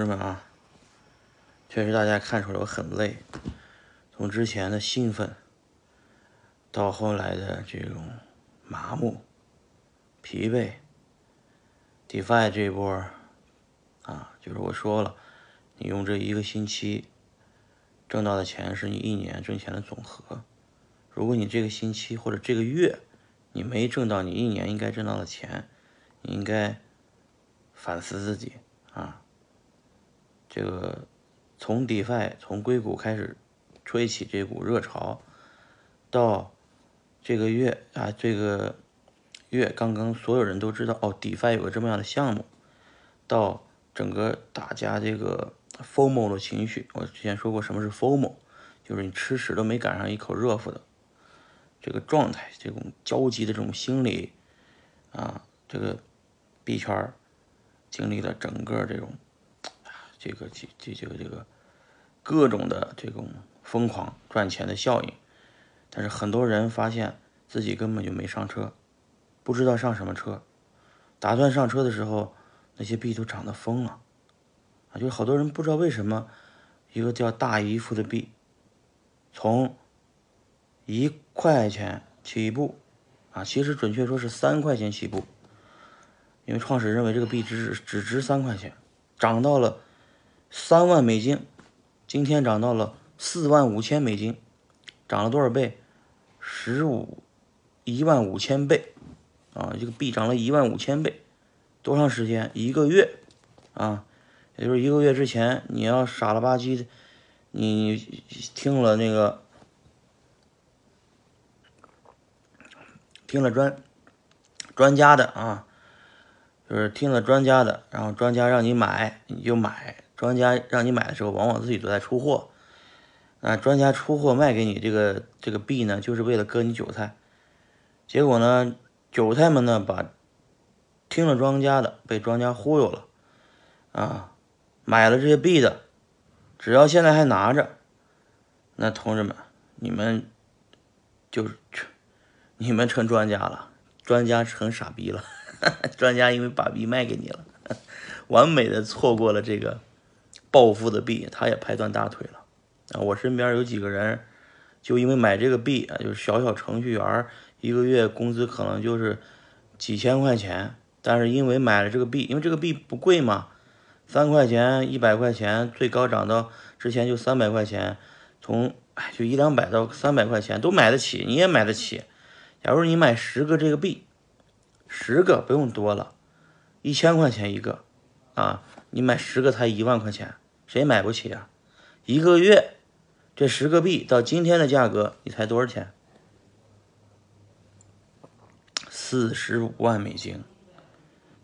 同志们啊，确实大家看出来我很累，从之前的兴奋，到后来的这种麻木、疲惫，DeFi 这一波啊，就是我说了，你用这一个星期挣到的钱是你一年挣钱的总和。如果你这个星期或者这个月你没挣到你一年应该挣到的钱，你应该反思自己啊。这个从 DeFi 从硅谷开始吹起这股热潮，到这个月啊，这个月刚刚所有人都知道哦，DeFi 有个这么样的项目，到整个大家这个 FOMO 的情绪，我之前说过什么是 FOMO，就是你吃屎都没赶上一口热乎的这个状态，这种焦急的这种心理啊，这个币圈经历了整个这种。这个这这这个这个各种的这种疯狂赚钱的效应，但是很多人发现自己根本就没上车，不知道上什么车，打算上车的时候，那些币都涨得疯了，啊，就是好多人不知道为什么一个叫大姨夫的币，从一块钱起步，啊，其实准确说是三块钱起步，因为创始人认为这个币只只值三块钱，涨到了。三万美金，今天涨到了四万五千美金，涨了多少倍？十五一万五千倍啊！这个币涨了一万五千倍，多长时间？一个月啊！也就是一个月之前，你要傻了吧唧的，你听了那个听了专专家的啊，就是听了专家的，然后专家让你买，你就买。专家让你买的时候，往往自己都在出货，啊，专家出货卖给你这个这个币呢，就是为了割你韭菜。结果呢，韭菜们呢，把听了庄家的，被庄家忽悠了，啊，买了这些币的，只要现在还拿着，那同志们，你们就是你们成专家了，专家成傻逼了，专家因为把币卖给你了，完美的错过了这个。暴富的币，他也拍断大腿了啊！我身边有几个人，就因为买这个币啊，就是小小程序员，一个月工资可能就是几千块钱，但是因为买了这个币，因为这个币不贵嘛，三块钱、一百块钱，最高涨到之前就三百块钱，从哎就一两百到三百块钱都买得起，你也买得起。假如你买十个这个币，十个不用多了，一千块钱一个啊，你买十个才一万块钱。谁买不起啊？一个月这十个币到今天的价格，你猜多少钱？四十五万美金。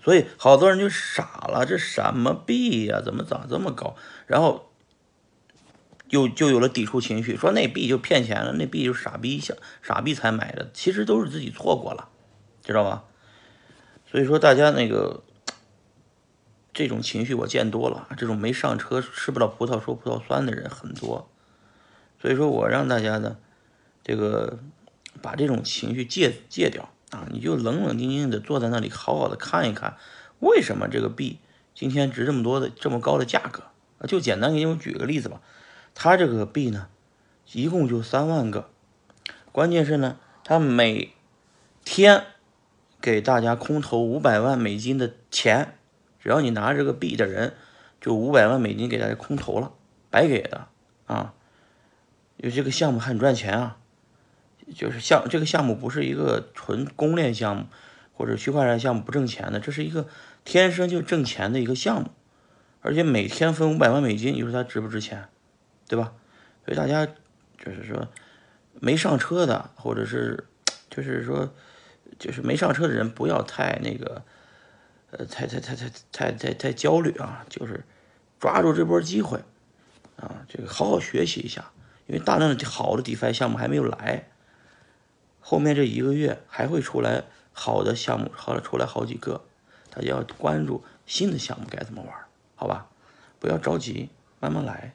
所以好多人就傻了，这什么币呀？怎么涨这么高？然后又就有了抵触情绪，说那币就骗钱了，那币就傻逼傻逼才买的，其实都是自己错过了，知道吧？所以说大家那个。这种情绪我见多了，这种没上车吃不到葡萄说葡萄酸的人很多，所以说我让大家呢，这个把这种情绪戒戒掉啊，你就冷冷静静的坐在那里，好好的看一看，为什么这个币今天值这么多的这么高的价格？就简单给你们举个例子吧，它这个币呢，一共就三万个，关键是呢，它每天给大家空投五百万美金的钱。只要你拿这个币的人，就五百万美金给大家空投了，白给的啊！因为这个项目很赚钱啊，就是项这个项目不是一个纯公链项目或者区块链项目不挣钱的，这是一个天生就挣钱的一个项目，而且每天分五百万美金，你说它值不值钱，对吧？所以大家就是说没上车的，或者是就是说就是没上车的人，不要太那个。呃，太太太太太太太焦虑啊！就是抓住这波机会啊，这个好好学习一下，因为大量的好的 DeFi 项目还没有来，后面这一个月还会出来好的项目，好出来好几个，大家要关注新的项目该怎么玩，好吧？不要着急，慢慢来。